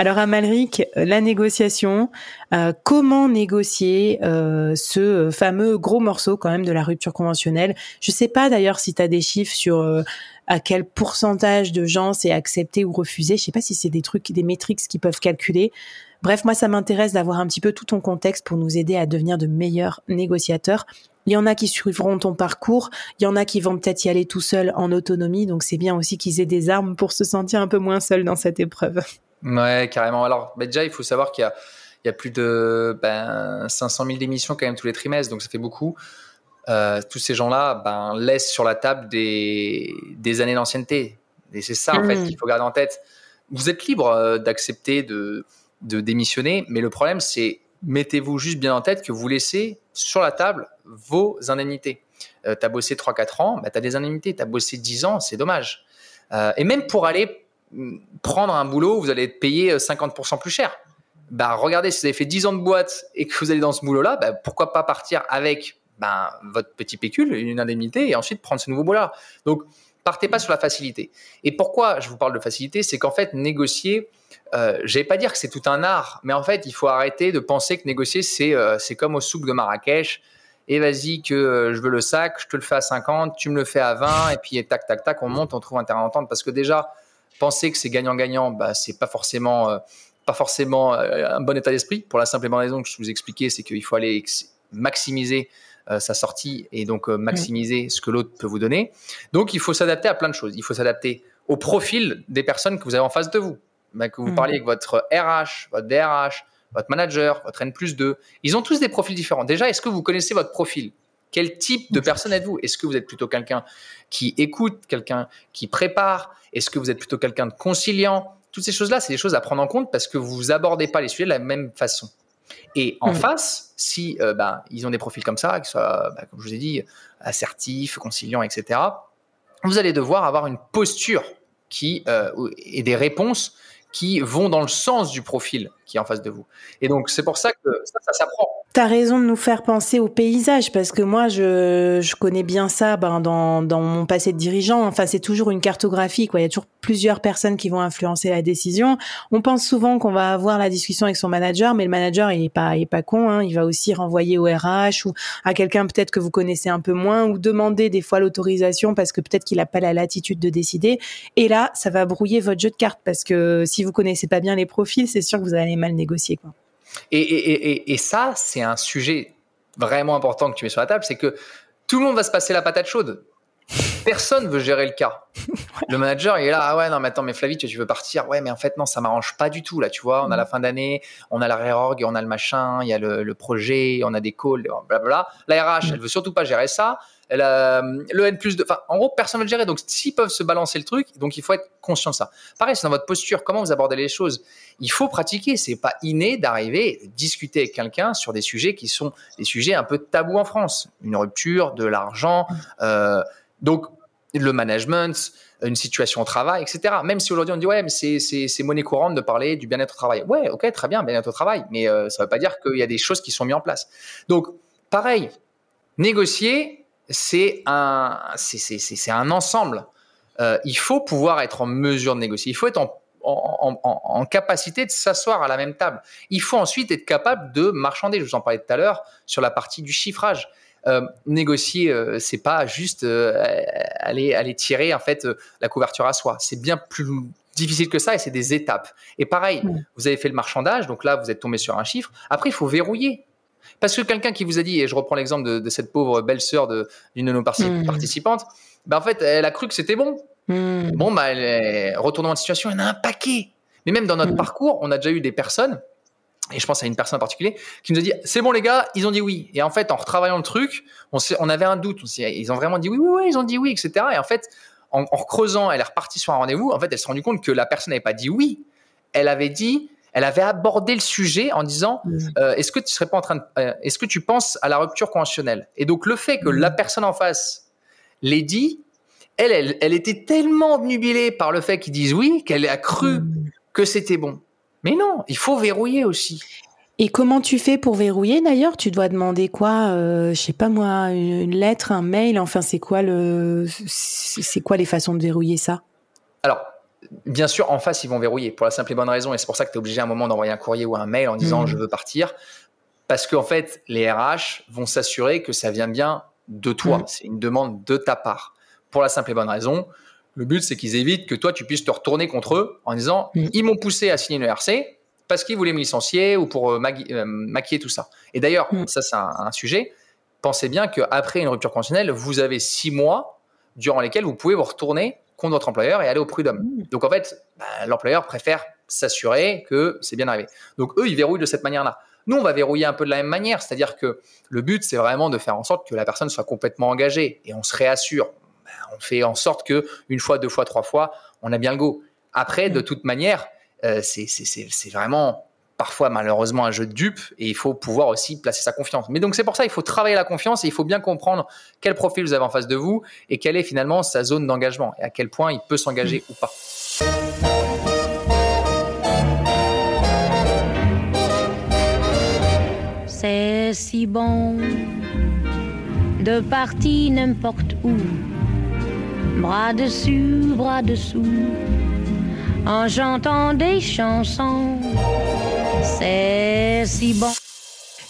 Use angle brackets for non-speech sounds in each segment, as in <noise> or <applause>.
Alors Amalric, la négociation, euh, comment négocier euh, ce fameux gros morceau quand même de la rupture conventionnelle? Je sais pas d'ailleurs si tu as des chiffres sur euh, à quel pourcentage de gens c'est accepté ou refusé. Je sais pas si c'est des trucs, des métriques qui peuvent calculer. Bref, moi ça m'intéresse d'avoir un petit peu tout ton contexte pour nous aider à devenir de meilleurs négociateurs. Il y en a qui suivront ton parcours, il y en a qui vont peut-être y aller tout seuls en autonomie, donc c'est bien aussi qu'ils aient des armes pour se sentir un peu moins seuls dans cette épreuve. Ouais, carrément. Alors, bah, déjà, il faut savoir qu'il y a, il y a plus de ben, 500 000 démissions quand même tous les trimestres, donc ça fait beaucoup. Euh, tous ces gens-là ben, laissent sur la table des, des années d'ancienneté. Et c'est ça, en fait, mmh. qu'il faut garder en tête. Vous êtes libre euh, d'accepter de, de démissionner, mais le problème, c'est mettez-vous juste bien en tête que vous laissez sur la table vos indemnités. Euh, tu as bossé 3-4 ans, bah, tu as des indemnités. Tu as bossé 10 ans, c'est dommage. Euh, et même pour aller prendre un boulot, vous allez être payé 50% euh, plus cher. Bah, regardez, si vous avez fait 10 ans de boîte et que vous allez dans ce boulot-là, bah, pourquoi pas partir avec ben, votre petit pécule, une indemnité, et ensuite prendre ce nouveau boulot-là. Donc, partez pas sur la facilité. Et pourquoi je vous parle de facilité? C'est qu'en fait, négocier, euh, je vais pas dire que c'est tout un art, mais en fait, il faut arrêter de penser que négocier, c'est euh, comme au souk de Marrakech. Et vas-y, que euh, je veux le sac, je te le fais à 50, tu me le fais à 20, et puis tac, tac, tac, on monte, on trouve un terrain d'entente. Parce que déjà, penser que c'est gagnant-gagnant, bah, c'est pas forcément, euh, pas forcément euh, un bon état d'esprit. Pour la simple et bonne raison que je vous expliquais, c'est qu'il faut aller maximiser euh, sa sortie et donc maximiser ce que l'autre peut vous donner. Donc, il faut s'adapter à plein de choses. Il faut s'adapter au profil des personnes que vous avez en face de vous. Bah, que vous mmh. parliez avec votre RH, votre DRH, votre manager, votre N plus 2. Ils ont tous des profils différents. Déjà, est-ce que vous connaissez votre profil? Quel type de personne êtes-vous? Est-ce que vous êtes plutôt quelqu'un qui écoute, quelqu'un qui prépare? Est-ce que vous êtes plutôt quelqu'un de conciliant? Toutes ces choses-là, c'est des choses à prendre en compte parce que vous abordez pas les sujets de la même façon. Et en mm. face, si euh, ben, ils ont des profils comme ça, qui soient, ben, comme je vous ai dit, assertifs, conciliants, etc., vous allez devoir avoir une posture qui euh, et des réponses qui vont dans le sens du profil qui est en face de vous. Et donc, c'est pour ça que ça, s'apprend. T'as raison de nous faire penser au paysage parce que moi je, connais bien ça ben, dans, dans mon passé de dirigeant. Enfin c'est toujours une cartographie quoi. Il y a toujours plusieurs personnes qui vont influencer la décision. On pense souvent qu'on va avoir la discussion avec son manager, mais le manager il est pas pas con. Hein. Il va aussi renvoyer au RH ou à quelqu'un peut-être que vous connaissez un peu moins ou demander des fois l'autorisation parce que peut-être qu'il a pas la latitude de décider. Et là ça va brouiller votre jeu de cartes parce que si vous connaissez pas bien les profils, c'est sûr que vous allez mal négocier quoi. Et, ça, c'est un sujet vraiment important que tu mets sur la table, c'est que tout le monde va se passer la patate chaude. Personne veut gérer le cas. <laughs> Le manager, il est là, ah ouais, non, mais attends, mais Flavie, tu veux partir? Ouais, mais en fait, non, ça m'arrange pas du tout, là, tu vois. On a la fin d'année, on a la réorg, on a le machin, il y a le, projet, on a des calls, blablabla. La RH, elle veut surtout pas gérer ça a, le N plus de, enfin, en gros, personne ne le gérer. Donc, s'ils peuvent se balancer le truc, donc il faut être conscient de ça. Pareil, c'est dans votre posture, comment vous abordez les choses? Il faut pratiquer. C'est pas inné d'arriver, discuter avec quelqu'un sur des sujets qui sont des sujets un peu tabous en France. Une rupture, de l'argent, euh, donc le management, une situation au travail, etc. Même si aujourd'hui on dit ouais, mais c'est monnaie courante de parler du bien-être au travail. Ouais, ok, très bien, bien-être au travail, mais euh, ça ne veut pas dire qu'il y a des choses qui sont mises en place. Donc, pareil, négocier, c'est un, c'est un ensemble. Euh, il faut pouvoir être en mesure de négocier. Il faut être en, en, en, capacité de s'asseoir à la même table. Il faut ensuite être capable de marchander. Je vous en parlais tout à l'heure sur la partie du chiffrage. Euh, négocier, euh, c'est pas juste euh, aller, aller tirer en fait la couverture à soi. C'est bien plus difficile que ça et c'est des étapes. Et pareil, vous avez fait le marchandage, donc là vous êtes tombé sur un chiffre. Après, il faut verrouiller. Parce que quelqu'un qui vous a dit, et je reprends l'exemple de, cette pauvre belle-sœur d'une de, nos hmm. participantes, ben en fait, elle a cru que c'était bon. Hmm. Bon, bah, elle est... retournant de situation, elle a un paquet. Mais même dans notre hmm. parcours, on a déjà eu des personnes et je pense à une personne en particulier, qui nous a dit c'est bon les gars, ils ont dit oui. Et en fait, en retravaillant le truc, on, on avait un doute. ils ont vraiment dit oui, oui, oui, ils ont dit oui, etc. Et en fait, en, en creusant, elle est repartie sur un rendez-vous. En fait, elle s'est rendue compte que la personne n'avait pas dit oui. Elle avait dit, elle avait abordé le sujet en disant mmh. euh, est-ce que tu serais pas en train de, euh, est-ce que tu penses à la rupture conventionnelle? Et donc le fait que mmh. la personne en face l'ait dit, elle, elle, elle, était tellement obnubilée par le fait qu'ils disent oui qu'elle a cru mmh. que c'était bon. Mais non, il faut verrouiller aussi. Et comment tu fais pour verrouiller d'ailleurs? Tu dois demander quoi euh, Je sais pas moi, une, lettre, un mail? Enfin, c'est quoi le, c'est quoi les façons de verrouiller ça? Alors, bien sûr, en face, ils vont verrouiller pour la simple et bonne raison. Et c'est pour ça que tu es obligé à un moment d'envoyer un courrier ou un mail en disant mmh. je veux partir, parce qu'en fait, les RH vont s'assurer que ça vient bien de toi. Mmh. C'est une demande de ta part. Pour la simple et bonne raison, le but c'est qu'ils évitent que toi tu puisses te retourner contre eux en disant mmh. ils m'ont poussé à signer une ERC parce qu'ils voulaient me licencier ou pour euh, euh, maquiller tout ça. Et d'ailleurs, ça c'est un, sujet, pensez bien qu'après une rupture conventionnelle, vous avez six mois durant lesquels vous pouvez vous retourner contre votre employeur et aller au prud'homme. Mm. Donc en fait, bah, l'employeur préfère s'assurer que c'est bien arrivé. Donc eux, ils verrouillent de cette manière-là. Nous, on va verrouiller un peu de la même manière, c'est-à-dire que le but, c'est vraiment de faire en sorte que la personne soit complètement engagée et on se réassure. Bah, on fait en sorte que une fois, deux fois, trois fois, on a bien le go. Après, de mm. toute manière, euh, c'est vraiment parfois malheureusement un jeu de dupe et il faut pouvoir aussi placer sa confiance. Mais donc c'est pour ça il faut travailler la confiance et il faut bien comprendre quel profil vous avez en face de vous et quelle est finalement sa zone d'engagement et à quel point il peut s'engager ou pas. C'est si bon de partir n'importe où, bras dessus, bras dessous en chantant des chansons. C'est si bon.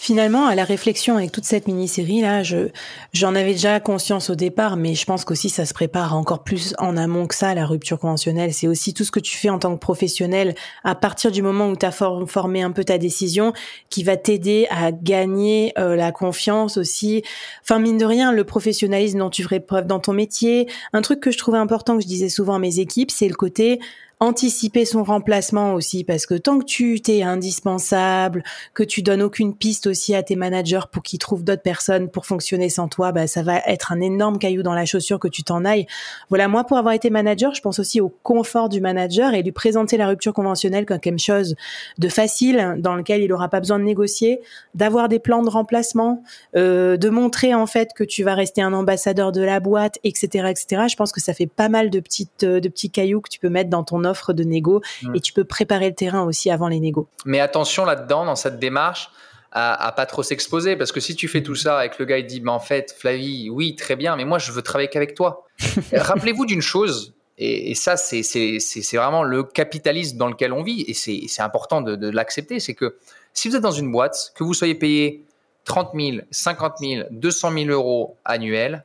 Finalement, à la réflexion avec toute cette mini-série là, je j'en avais déjà conscience au départ, mais je pense qu'aussi ça se prépare encore plus en amont que ça, la rupture conventionnelle. C'est aussi tout ce que tu fais en tant que professionnel à partir du moment où tu as formé un peu ta décision, qui va t'aider à gagner euh, la confiance aussi. Enfin mine de rien, le professionnalisme dont tu ferais preuve dans ton métier. Un truc que je trouvais important que je disais souvent à mes équipes, c'est le côté anticiper son remplacement aussi parce que tant que tu t'es indispensable, que tu donnes aucune piste aussi à tes managers pour qu'ils trouvent d'autres personnes pour fonctionner sans toi, bah ça va être un énorme caillou dans la chaussure que tu t'en ailles. Voilà, moi pour avoir été manager, je pense aussi au confort du manager et lui présenter la rupture conventionnelle comme quelque chose de facile dans lequel il aura pas besoin de négocier, d'avoir des plans de remplacement, euh, de montrer en fait que tu vas rester un ambassadeur de la boîte, etc., etc. Je pense que ça fait pas mal de petites de petits cailloux que tu peux mettre dans ton offre de négo mm. et tu peux préparer le terrain aussi avant les négos. Mais attention là-dedans, dans cette démarche, à, à pas trop s'exposer parce que si tu fais tout ça avec le gars, il dit, mais en fait, Flavie, oui, très bien, mais moi, je veux travailler qu'avec toi. <laughs> Rappelez-vous d'une chose, et, ça, c'est vraiment le capitalisme dans lequel on vit, et c'est important de, de l'accepter, c'est que si vous êtes dans une boîte, que vous soyez payé 30 000, 50 000, 200 000 euros annuels,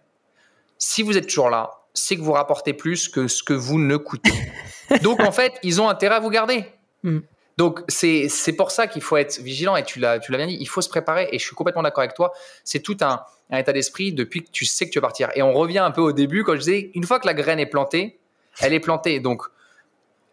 si vous êtes toujours là, c'est que vous rapportez plus que ce que vous ne coûtez. <laughs> Donc en fait, ils ont intérêt à vous garder. Hmm. Donc c'est pour ça qu'il faut être vigilant et tu l'as bien dit, il faut se préparer et je suis complètement d'accord avec toi. C'est tout un, état d'esprit depuis que tu sais que tu vas partir. Et on revient un peu au début quand je disais une fois que la graine est plantée, elle est plantée. Donc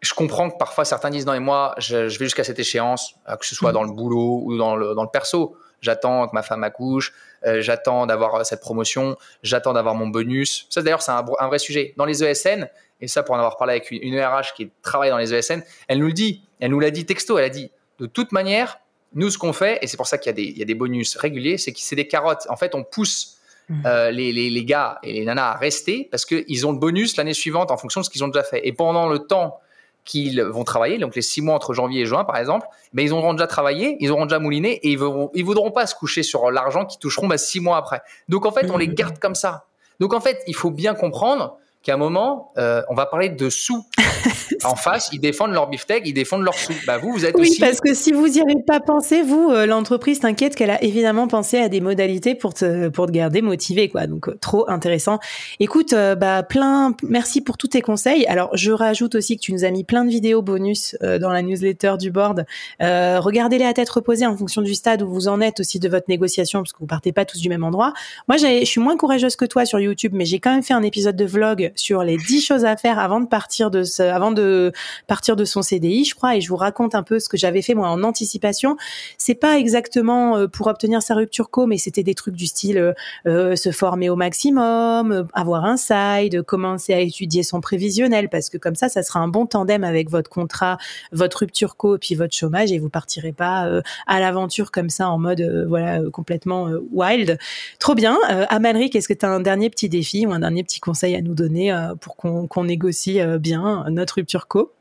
je comprends que parfois certains disent non et moi je, vais jusqu'à cette échéance, euh, que ce soit hmm. dans le boulot ou dans le, dans le perso. J'attends que ma femme accouche, euh, j'attends d'avoir cette promotion, j'attends d'avoir mon bonus. Ça d'ailleurs c'est un, un, vrai sujet. Dans les ESN, et ça pour en avoir parlé avec une RH qui travaille dans les ESN, elle nous le dit, elle nous l'a dit texto, elle a dit, de toute manière, nous ce qu'on fait, et c'est pour ça qu'il y, y, a des bonus réguliers, c'est que c'est des carottes. En fait, on pousse mmh. euh, les, les, les, gars et les nanas à rester parce qu'ils ont le bonus l'année suivante en fonction de ce qu'ils ont déjà fait. Et pendant le temps qu'ils vont travailler, donc les six mois entre janvier et juin par exemple, mais ils auront déjà travaillé, ils auront déjà mouliné et ils ne ils voudront pas se coucher sur l'argent qu'ils toucheront bah, six mois après. Donc en fait, on les <laughs> garde comme ça. Donc en fait, il faut bien comprendre qu'à un moment, euh, on va parler de sous. <laughs> en face, ils défendent leur beefsteak, ils défendent leur sous. Bah vous, vous êtes oui, aussi. Oui, parce que si vous n'y avez pas pensé, vous, euh, l'entreprise t'inquiète qu'elle a évidemment pensé à des modalités pour te pour te garder motivé, quoi. Donc euh, trop intéressant. Écoute, bah plein, merci pour tous tes conseils. Alors je rajoute aussi que tu nous as mis plein de vidéos bonus dans la newsletter du board. regardez-les à tête reposée en fonction du stade où vous en êtes aussi de votre négociation, parce que vous partez pas tous du même endroit. Moi, je suis moins courageuse que toi sur YouTube, mais j'ai quand même fait un épisode de vlog sur les 10 choses à faire avant de partir de ce, avant de partir de son CDI, je crois, et je vous raconte un peu ce que j'avais fait moi en anticipation. C'est pas exactement euh, pour obtenir sa rupture co, mais c'était des trucs du style euh, euh, se former au maximum, avoir un side, commencer à étudier son prévisionnel, parce que comme ça, ça sera un bon tandem avec votre contrat, votre rupture co, puis votre chômage, et vous partirez pas à l'aventure comme ça en mode voilà complètement wild. Trop bien. Amalric, est-ce que tu as un dernier petit défi ou un dernier petit conseil à nous donner? Pour qu'on négocie bien notre rupture co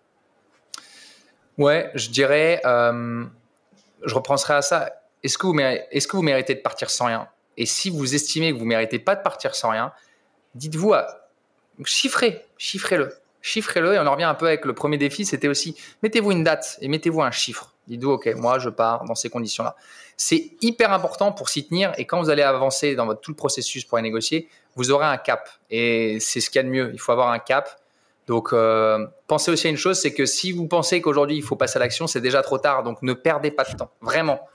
Ouais, je dirais, euh, je repenserai à ça. Est-ce que, vous est-ce que vous méritez de partir sans rien? Et si vous estimez que vous méritez pas de partir sans rien, dites-vous, chiffrez, chiffrez-le. Chiffrez-le et on en revient un peu avec le premier défi, c'était aussi mettez-vous une date et mettez-vous un chiffre. Dites-vous, ok, moi je pars dans ces conditions-là. C'est hyper important pour s'y tenir et quand vous allez avancer dans tout le processus pour aller négocier, vous aurez un cap et c'est ce qu'il y a de mieux. Il faut avoir un cap donc, euh, pensez aussi à une chose, c'est que si vous pensez qu'aujourd'hui il faut passer à l'action, c'est déjà trop tard. Donc, ne perdez pas de temps, vraiment.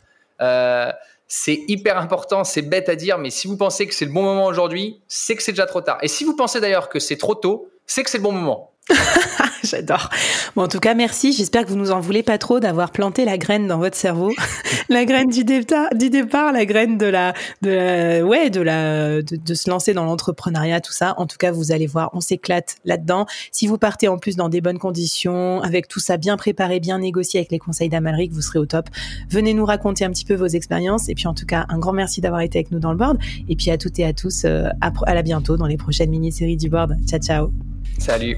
Euh, c'est hyper important, c'est bête à dire, mais si vous pensez que c'est le bon moment aujourd'hui, c'est que c'est déjà trop tard. Et si vous pensez d'ailleurs que c'est trop tôt, c'est que c'est le bon moment. <laughs> J'adore. Bon, en tout cas, merci. J'espère que vous nous en voulez pas trop d'avoir planté la graine dans votre cerveau, <laughs> la graine du départ, du départ, la graine de la, ouais, de la, de, se lancer dans l'entrepreneuriat, tout ça. En tout cas, vous allez voir, on s'éclate là-dedans. Si vous partez en plus dans des bonnes conditions, avec tout ça bien préparé, bien négocié avec les conseils d'Amalric, vous serez au top. Venez nous raconter un petit peu vos expériences. Et puis, en tout cas, un grand merci d'avoir été avec nous dans le board. Et puis à toutes et à tous, euh, à, à la bientôt dans les prochaines mini-séries du board. Ciao, ciao. Salut.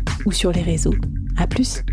ou sur les réseaux. À plus!